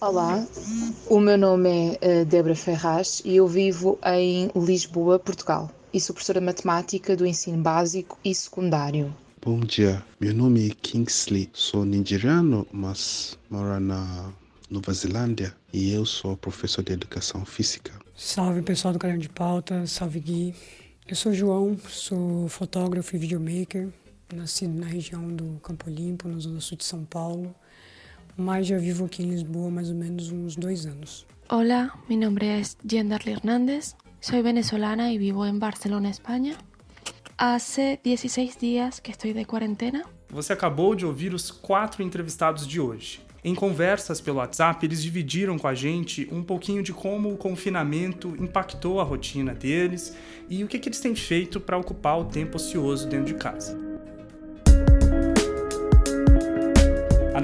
Olá, o meu nome é uh, Débora Ferraz e eu vivo em Lisboa, Portugal. E sou professora de matemática do ensino básico e secundário. Bom dia, meu nome é Kingsley, sou nigeriano, mas moro na Nova Zelândia e eu sou professor de educação física. Salve pessoal do Caderno de Pauta, salve Gui. Eu sou João, sou fotógrafo e videomaker, nascido na região do Campo Limpo, na zona sul de São Paulo mas já vivo aqui em Lisboa há mais ou menos uns dois anos. Hola, mi nombre es Jendarly Hernández, soy venezolana y vivo en Barcelona, España. Hace 16 días que estoy de cuarentena. Você acabou de ouvir os quatro entrevistados de hoje. Em conversas pelo WhatsApp, eles dividiram com a gente um pouquinho de como o confinamento impactou a rotina deles e o que, que eles têm feito para ocupar o tempo ocioso dentro de casa.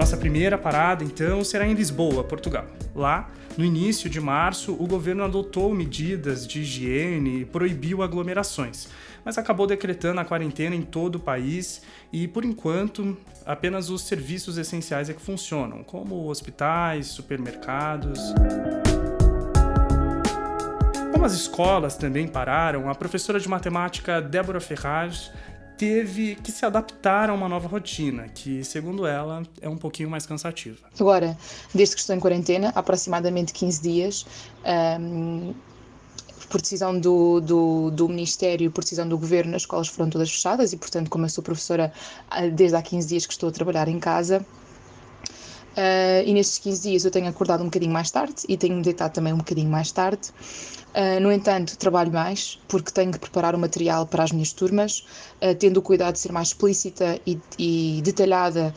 Nossa primeira parada, então, será em Lisboa, Portugal. Lá, no início de março, o governo adotou medidas de higiene e proibiu aglomerações, mas acabou decretando a quarentena em todo o país e, por enquanto, apenas os serviços essenciais é que funcionam, como hospitais, supermercados. Como as escolas também pararam, a professora de matemática Débora Ferraz teve que se adaptar a uma nova rotina, que, segundo ela, é um pouquinho mais cansativa. Agora, desde que estou em quarentena, aproximadamente 15 dias, um, por decisão do, do, do, Ministério, por decisão do Governo, as escolas foram todas fechadas e, portanto, como eu sou professora ah, desde há 15 dias que estou a trabalhar em casa, Uh, e nestes 15 dias eu tenho acordado um bocadinho mais tarde e tenho deitado também um bocadinho mais tarde. Uh, no entanto, trabalho mais porque tenho que preparar o material para as minhas turmas, uh, tendo o cuidado de ser mais explícita e, e detalhada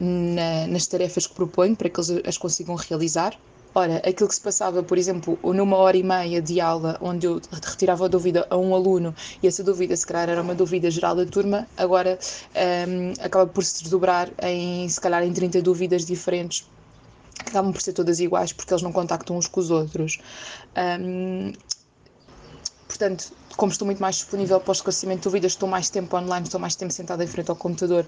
na, nas tarefas que proponho para que eles as consigam realizar. Ora, aquilo que se passava, por exemplo, numa hora e meia de aula, onde eu retirava a dúvida a um aluno e essa dúvida, se calhar, era uma dúvida geral da turma, agora um, acaba por se desdobrar em, se calhar, em 30 dúvidas diferentes que acabam por ser todas iguais porque eles não contactam uns com os outros. Um, portanto, como estou muito mais disponível para o esclarecimento de dúvidas, estou mais tempo online, estou mais tempo sentada em frente ao computador,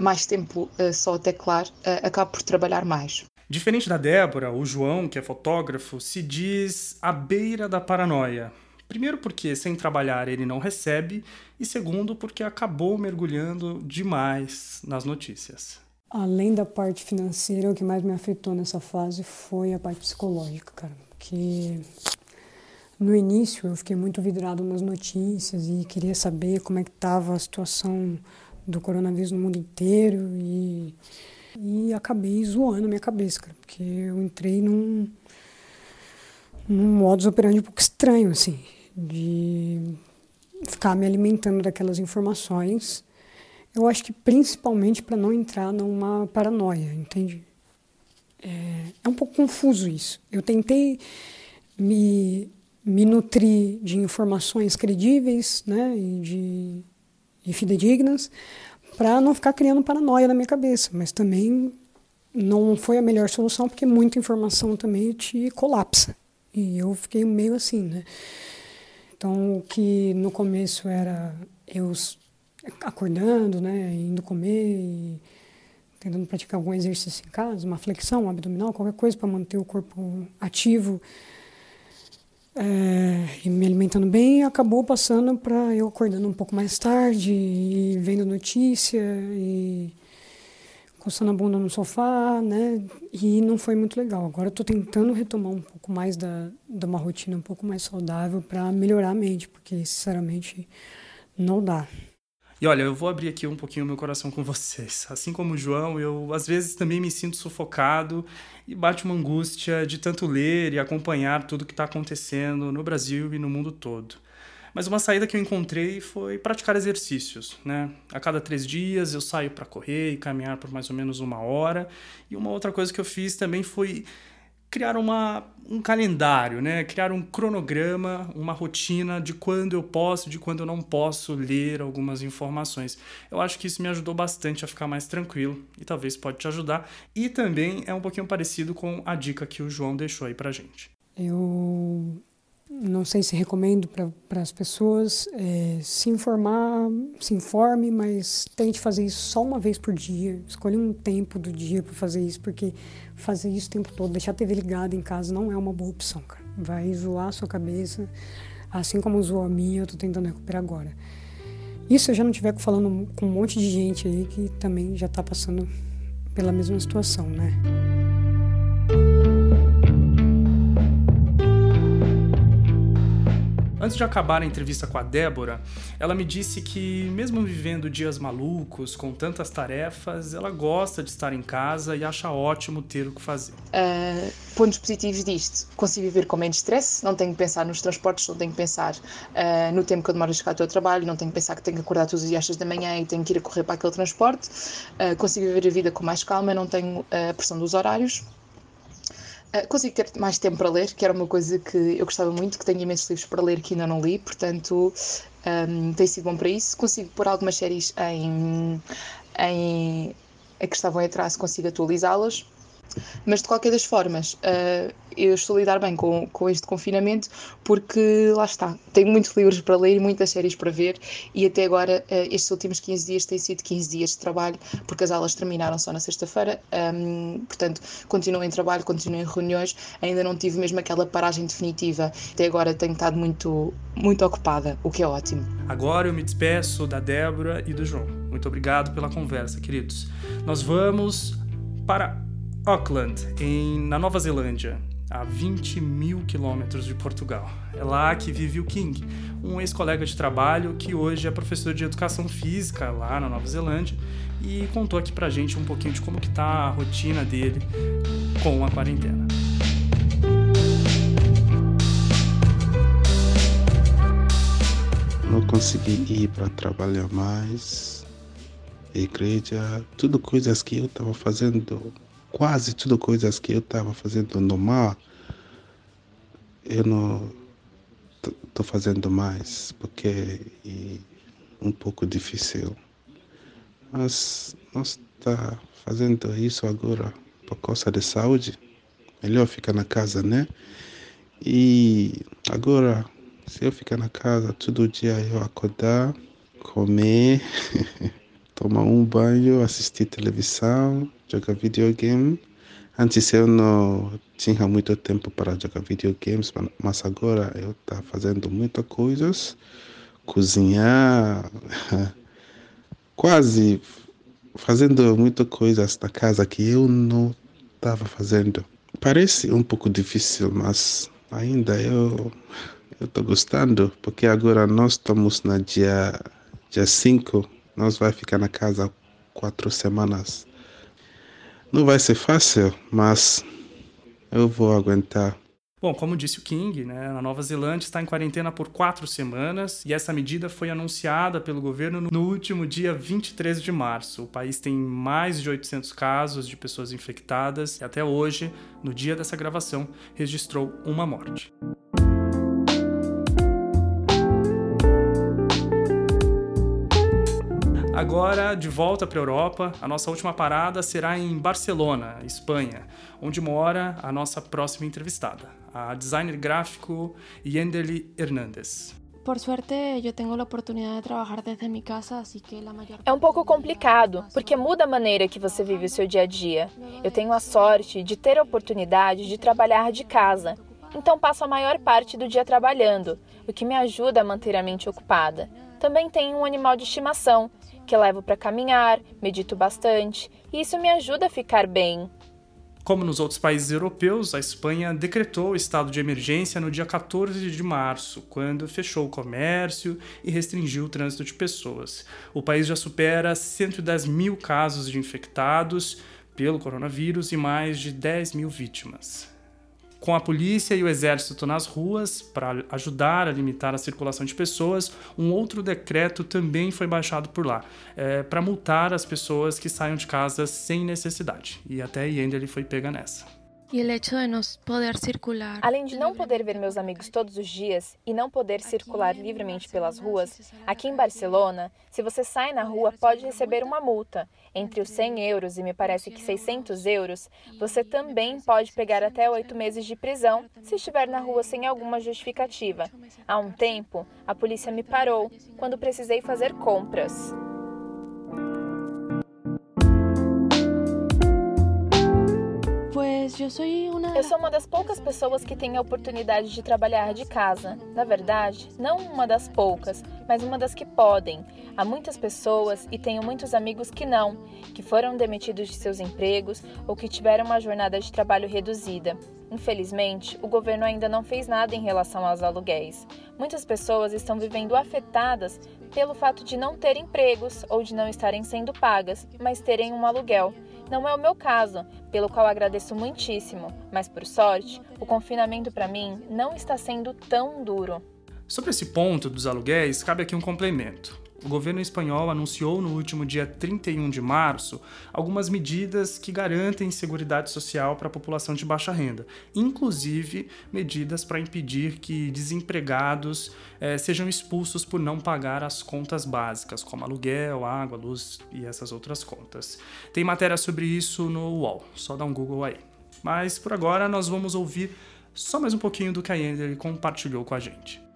mais tempo uh, só a teclar, uh, acabo por trabalhar mais. Diferente da Débora, o João, que é fotógrafo, se diz à beira da paranoia. Primeiro, porque sem trabalhar ele não recebe, e segundo, porque acabou mergulhando demais nas notícias. Além da parte financeira, o que mais me afetou nessa fase foi a parte psicológica, cara. Porque no início eu fiquei muito vidrado nas notícias e queria saber como é que estava a situação do coronavírus no mundo inteiro e e acabei zoando minha cabeça, cara, porque eu entrei num, num modus operandi um pouco estranho, assim, de ficar me alimentando daquelas informações. Eu acho que principalmente para não entrar numa paranoia, entende? É, é um pouco confuso isso. Eu tentei me, me nutrir de informações credíveis, né, e de e fidedignas, para não ficar criando paranoia na minha cabeça, mas também não foi a melhor solução porque muita informação também te colapsa. E eu fiquei meio assim, né? Então, o que no começo era eu acordando, né, indo comer e tentando praticar algum exercício em casa, uma flexão abdominal, qualquer coisa para manter o corpo ativo é, e me alimentando bem, acabou passando para eu acordando um pouco mais tarde e vendo notícia e coçando a bunda no sofá, né? E não foi muito legal. Agora tô tentando retomar um pouco mais da, de uma rotina um pouco mais saudável para melhorar a mente, porque sinceramente não dá. E olha, eu vou abrir aqui um pouquinho o meu coração com vocês. Assim como o João, eu às vezes também me sinto sufocado e bate uma angústia de tanto ler e acompanhar tudo que está acontecendo no Brasil e no mundo todo. Mas uma saída que eu encontrei foi praticar exercícios, né? A cada três dias eu saio para correr e caminhar por mais ou menos uma hora. E uma outra coisa que eu fiz também foi criar uma, um calendário, né? criar um cronograma, uma rotina de quando eu posso, de quando eu não posso ler algumas informações. Eu acho que isso me ajudou bastante a ficar mais tranquilo e talvez pode te ajudar. E também é um pouquinho parecido com a dica que o João deixou aí pra gente. Eu não sei se recomendo para as pessoas é, se informar, se informe, mas tente fazer isso só uma vez por dia. Escolha um tempo do dia para fazer isso, porque fazer isso o tempo todo, deixar a TV ligada em casa não é uma boa opção, cara. Vai zoar a sua cabeça, assim como zoou a minha, eu estou tentando recuperar agora. Isso eu já não estiver falando com um monte de gente aí que também já está passando pela mesma situação, né? Antes de acabar a entrevista com a Débora, ela me disse que, mesmo vivendo dias malucos, com tantas tarefas, ela gosta de estar em casa e acha ótimo ter o que fazer. Uh, pontos positivos disto: consigo viver com menos stress, não tenho que pensar nos transportes, não tenho que pensar uh, no tempo que eu demoro a chegar ao teu trabalho, não tenho que pensar que tenho que acordar todos os dias da manhã e tenho que ir a correr para aquele transporte. Uh, consigo viver a vida com mais calma, não tenho a pressão dos horários. Uh, consigo ter mais tempo para ler, que era uma coisa que eu gostava muito, que tenho imensos livros para ler que ainda não li, portanto um, tem sido bom para isso. Consigo pôr algumas séries em, em a que estavam em atraso, consigo atualizá-las. Mas de qualquer das formas, uh, eu estou a lidar bem com, com este confinamento porque lá está, tenho muitos livros para ler e muitas séries para ver e até agora uh, estes últimos 15 dias têm sido 15 dias de trabalho porque as aulas terminaram só na sexta-feira, um, portanto continuo em trabalho, continuo em reuniões, ainda não tive mesmo aquela paragem definitiva, até agora tenho estado muito, muito ocupada, o que é ótimo. Agora eu me despeço da Débora e do João. Muito obrigado pela conversa, queridos. Nós vamos para Auckland, em, na Nova Zelândia, a 20 mil quilômetros de Portugal. É lá que vive o King, um ex-colega de trabalho que hoje é professor de educação física lá na Nova Zelândia e contou aqui pra gente um pouquinho de como que tá a rotina dele com a quarentena. Não consegui ir para trabalhar mais, igreja, tudo coisas que eu estava fazendo quase tudo coisas que eu estava fazendo normal, eu não estou fazendo mais, porque é um pouco difícil. Mas nós está fazendo isso agora por causa de saúde. Melhor ficar na casa, né? E agora, se eu ficar na casa todo dia, eu acordar, comer, tomar um banho, assistir televisão, jogar videogame. Antes eu não tinha muito tempo para jogar videogames, mas agora eu estou fazendo muitas coisas, cozinhar, quase fazendo muitas coisas na casa que eu não estava fazendo. Parece um pouco difícil, mas ainda eu estou gostando, porque agora nós estamos no dia 5, dia cinco, nós vai ficar na casa quatro semanas. Não vai ser fácil, mas eu vou aguentar. Bom, como disse o King, né, a Nova Zelândia está em quarentena por quatro semanas e essa medida foi anunciada pelo governo no último dia 23 de março. O país tem mais de 800 casos de pessoas infectadas e até hoje, no dia dessa gravação, registrou uma morte. Agora, de volta para a Europa, a nossa última parada será em Barcelona, Espanha, onde mora a nossa próxima entrevistada, a designer gráfico Yendeli Hernández. Por suerte, eu tenho a oportunidade de trabalhar desde minha casa, assim que a maior É um pouco complicado, porque muda a maneira que você vive o seu dia a dia. Eu tenho a sorte de ter a oportunidade de trabalhar de casa, então passo a maior parte do dia trabalhando, o que me ajuda a manter a mente ocupada. Também tenho um animal de estimação, que levo para caminhar, medito bastante, e isso me ajuda a ficar bem. Como nos outros países europeus, a Espanha decretou o estado de emergência no dia 14 de março, quando fechou o comércio e restringiu o trânsito de pessoas. O país já supera 110 mil casos de infectados pelo coronavírus e mais de 10 mil vítimas com a polícia e o exército nas ruas para ajudar a limitar a circulação de pessoas, um outro decreto também foi baixado por lá, é, para multar as pessoas que saiam de casa sem necessidade. E até Yender ele foi pega nessa. Além de não poder ver meus amigos todos os dias e não poder circular livremente pelas ruas, aqui em Barcelona, se você sai na rua, pode receber uma multa. Entre os 100 euros e me parece que 600 euros, você também pode pegar até oito meses de prisão se estiver na rua sem alguma justificativa. Há um tempo, a polícia me parou quando precisei fazer compras. Eu sou uma das poucas pessoas que tem a oportunidade de trabalhar de casa. Na verdade, não uma das poucas, mas uma das que podem. Há muitas pessoas e tenho muitos amigos que não, que foram demitidos de seus empregos ou que tiveram uma jornada de trabalho reduzida. Infelizmente, o governo ainda não fez nada em relação aos aluguéis. Muitas pessoas estão vivendo afetadas pelo fato de não ter empregos ou de não estarem sendo pagas, mas terem um aluguel. Não é o meu caso, pelo qual agradeço muitíssimo, mas por sorte, o confinamento para mim não está sendo tão duro. Sobre esse ponto dos aluguéis, cabe aqui um complemento o governo espanhol anunciou no último dia 31 de março algumas medidas que garantem segurança social para a população de baixa renda, inclusive medidas para impedir que desempregados eh, sejam expulsos por não pagar as contas básicas, como aluguel, água, luz e essas outras contas. Tem matéria sobre isso no UOL, só dá um Google aí. Mas por agora nós vamos ouvir só mais um pouquinho do que a Ender compartilhou com a gente.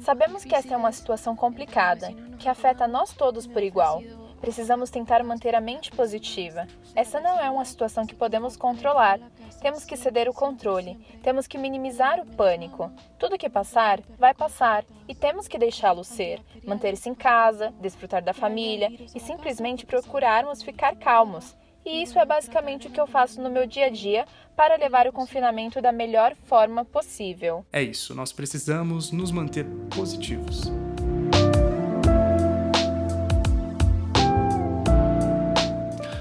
Sabemos que esta é uma situação complicada, que afeta a nós todos por igual. Precisamos tentar manter a mente positiva. Essa não é uma situação que podemos controlar. Temos que ceder o controle, temos que minimizar o pânico. Tudo que passar, vai passar e temos que deixá-lo ser. Manter-se em casa, desfrutar da família e simplesmente procurarmos ficar calmos. E isso é basicamente o que eu faço no meu dia a dia para levar o confinamento da melhor forma possível. É isso, nós precisamos nos manter positivos.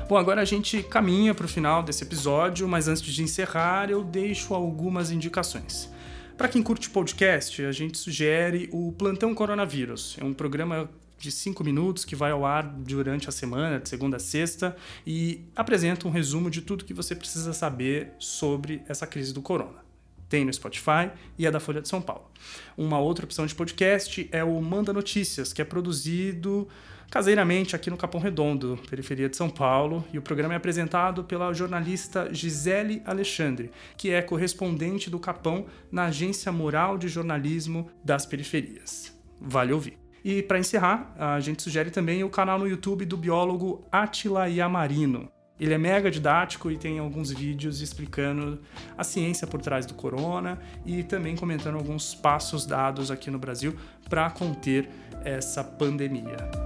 Bom, agora a gente caminha para o final desse episódio, mas antes de encerrar, eu deixo algumas indicações. Para quem curte podcast, a gente sugere o Plantão Coronavírus. É um programa de 5 minutos que vai ao ar durante a semana, de segunda a sexta, e apresenta um resumo de tudo que você precisa saber sobre essa crise do corona. Tem no Spotify e é da Folha de São Paulo. Uma outra opção de podcast é o Manda Notícias, que é produzido caseiramente aqui no Capão Redondo, periferia de São Paulo, e o programa é apresentado pela jornalista Gisele Alexandre, que é correspondente do Capão na Agência Moral de Jornalismo das Periferias. Vale ouvir. E para encerrar, a gente sugere também o canal no YouTube do biólogo Atila Yamarino. Ele é mega didático e tem alguns vídeos explicando a ciência por trás do corona e também comentando alguns passos dados aqui no Brasil para conter essa pandemia.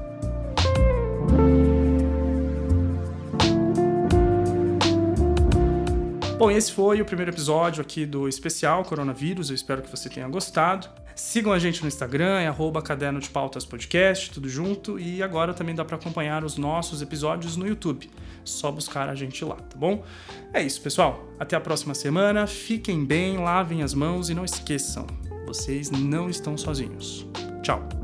Bom, esse foi o primeiro episódio aqui do especial Coronavírus. Eu espero que você tenha gostado. Sigam a gente no Instagram, é arroba Caderno de Pautas Podcast, tudo junto. E agora também dá para acompanhar os nossos episódios no YouTube. Só buscar a gente lá, tá bom? É isso, pessoal. Até a próxima semana. Fiquem bem, lavem as mãos e não esqueçam, vocês não estão sozinhos. Tchau!